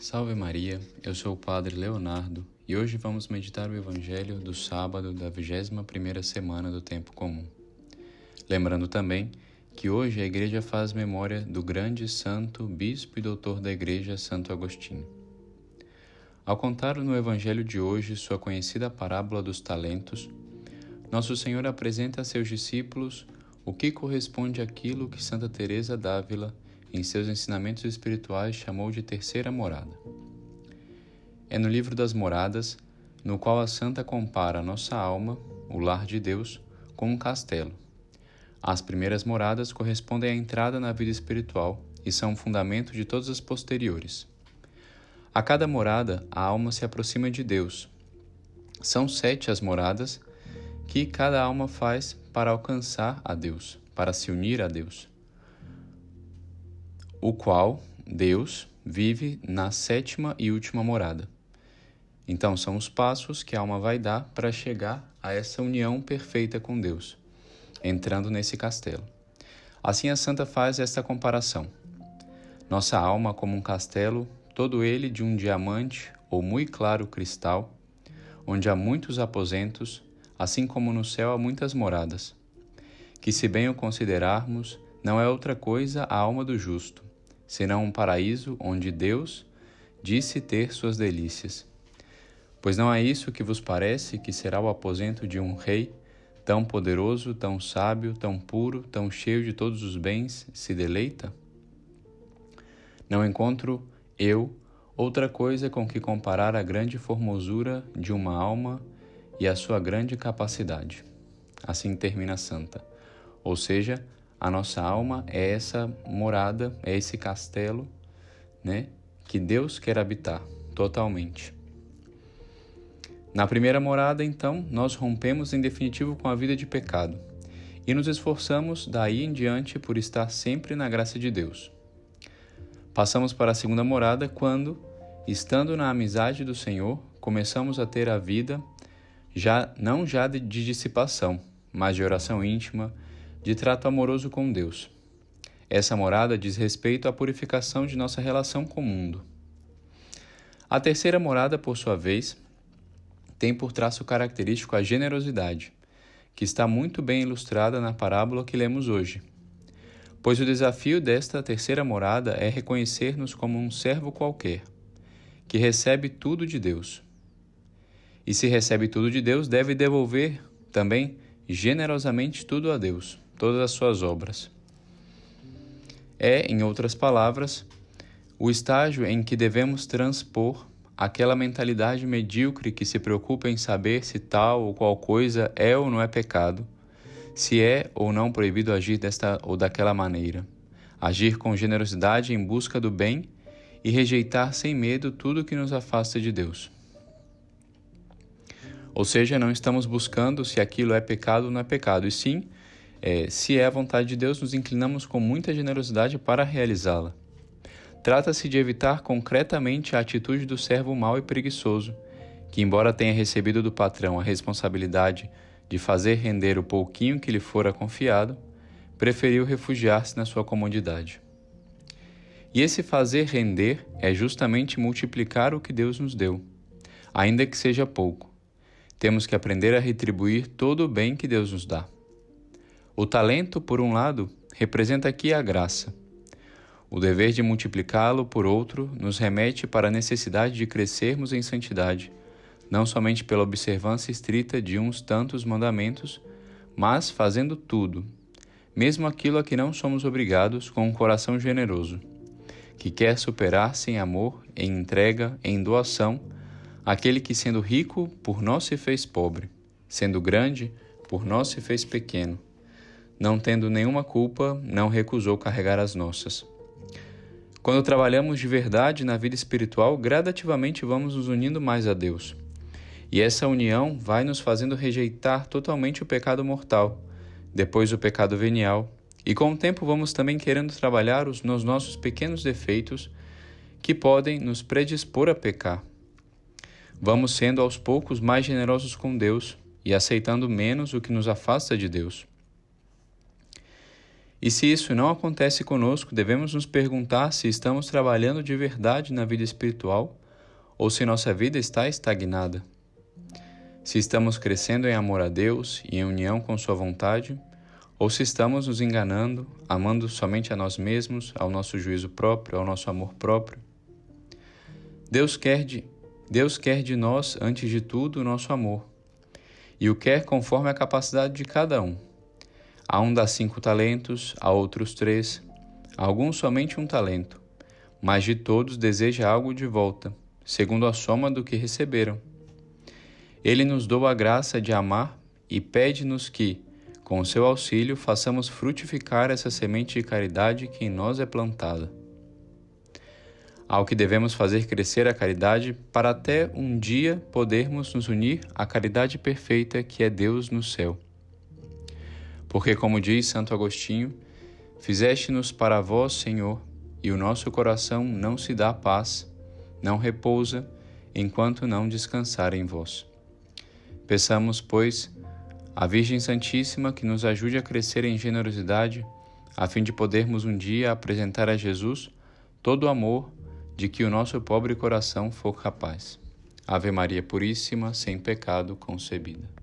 Salve Maria, eu sou o Padre Leonardo e hoje vamos meditar o Evangelho do sábado da 21ª semana do Tempo Comum. Lembrando também que hoje a Igreja faz memória do grande santo bispo e doutor da Igreja Santo Agostinho. Ao contar no Evangelho de hoje sua conhecida parábola dos talentos, nosso Senhor apresenta a seus discípulos o que corresponde àquilo que Santa Teresa d'Ávila em seus ensinamentos espirituais chamou de terceira morada. É no livro das moradas, no qual a santa compara a nossa alma, o lar de Deus, com um castelo. As primeiras moradas correspondem à entrada na vida espiritual e são o fundamento de todas as posteriores. A cada morada, a alma se aproxima de Deus. São sete as moradas que cada alma faz para alcançar a Deus, para se unir a Deus o qual Deus vive na sétima e última morada. Então, são os passos que a alma vai dar para chegar a essa união perfeita com Deus, entrando nesse castelo. Assim, a santa faz esta comparação. Nossa alma, como um castelo, todo ele de um diamante ou muito claro cristal, onde há muitos aposentos, assim como no céu há muitas moradas, que, se bem o considerarmos, não é outra coisa a alma do justo, senão um paraíso onde Deus disse ter suas delícias. Pois não é isso que vos parece que será o aposento de um rei, tão poderoso, tão sábio, tão puro, tão cheio de todos os bens, se deleita? Não encontro eu outra coisa com que comparar a grande formosura de uma alma e a sua grande capacidade. Assim termina a santa. Ou seja, a nossa alma é essa morada, é esse castelo, né, que Deus quer habitar totalmente. Na primeira morada, então, nós rompemos em definitivo com a vida de pecado e nos esforçamos daí em diante por estar sempre na graça de Deus. Passamos para a segunda morada quando, estando na amizade do Senhor, começamos a ter a vida já não já de dissipação, mas de oração íntima, de trato amoroso com Deus. Essa morada diz respeito à purificação de nossa relação com o mundo. A terceira morada, por sua vez, tem por traço característico a generosidade, que está muito bem ilustrada na parábola que lemos hoje. Pois o desafio desta terceira morada é reconhecer-nos como um servo qualquer, que recebe tudo de Deus. E se recebe tudo de Deus, deve devolver também generosamente tudo a Deus todas as suas obras. É, em outras palavras, o estágio em que devemos transpor aquela mentalidade medíocre que se preocupa em saber se tal ou qual coisa é ou não é pecado, se é ou não proibido agir desta ou daquela maneira, agir com generosidade em busca do bem e rejeitar sem medo tudo que nos afasta de Deus. Ou seja, não estamos buscando se aquilo é pecado ou não é pecado, e sim é, se é a vontade de Deus, nos inclinamos com muita generosidade para realizá-la. Trata-se de evitar concretamente a atitude do servo mau e preguiçoso, que, embora tenha recebido do patrão a responsabilidade de fazer render o pouquinho que lhe fora confiado, preferiu refugiar-se na sua comodidade. E esse fazer render é justamente multiplicar o que Deus nos deu, ainda que seja pouco. Temos que aprender a retribuir todo o bem que Deus nos dá. O talento, por um lado, representa aqui a graça. O dever de multiplicá-lo, por outro, nos remete para a necessidade de crescermos em santidade, não somente pela observância estrita de uns tantos mandamentos, mas fazendo tudo, mesmo aquilo a que não somos obrigados, com um coração generoso, que quer superar-se em amor, em entrega, em doação, aquele que, sendo rico, por nós se fez pobre, sendo grande, por nós se fez pequeno não tendo nenhuma culpa, não recusou carregar as nossas. Quando trabalhamos de verdade na vida espiritual, gradativamente vamos nos unindo mais a Deus. E essa união vai nos fazendo rejeitar totalmente o pecado mortal, depois o pecado venial, e com o tempo vamos também querendo trabalhar os, nos nossos pequenos defeitos que podem nos predispor a pecar. Vamos sendo aos poucos mais generosos com Deus e aceitando menos o que nos afasta de Deus. E se isso não acontece conosco, devemos nos perguntar se estamos trabalhando de verdade na vida espiritual ou se nossa vida está estagnada. Se estamos crescendo em amor a Deus e em união com Sua vontade, ou se estamos nos enganando, amando somente a nós mesmos, ao nosso juízo próprio, ao nosso amor próprio. Deus quer de, Deus quer de nós, antes de tudo, o nosso amor, e o quer conforme a capacidade de cada um. A um dá cinco talentos, a outros três, a alguns somente um talento, mas de todos deseja algo de volta segundo a soma do que receberam. Ele nos deu a graça de amar e pede-nos que, com seu auxílio, façamos frutificar essa semente de caridade que em nós é plantada. Ao que devemos fazer crescer a caridade para até um dia podermos nos unir à caridade perfeita que é Deus no céu. Porque, como diz Santo Agostinho, fizeste-nos para vós, Senhor, e o nosso coração não se dá paz não repousa enquanto não descansar em vós. Peçamos, pois, à Virgem Santíssima que nos ajude a crescer em generosidade, a fim de podermos um dia apresentar a Jesus todo o amor de que o nosso pobre coração for capaz. Ave Maria Puríssima, sem pecado concebida.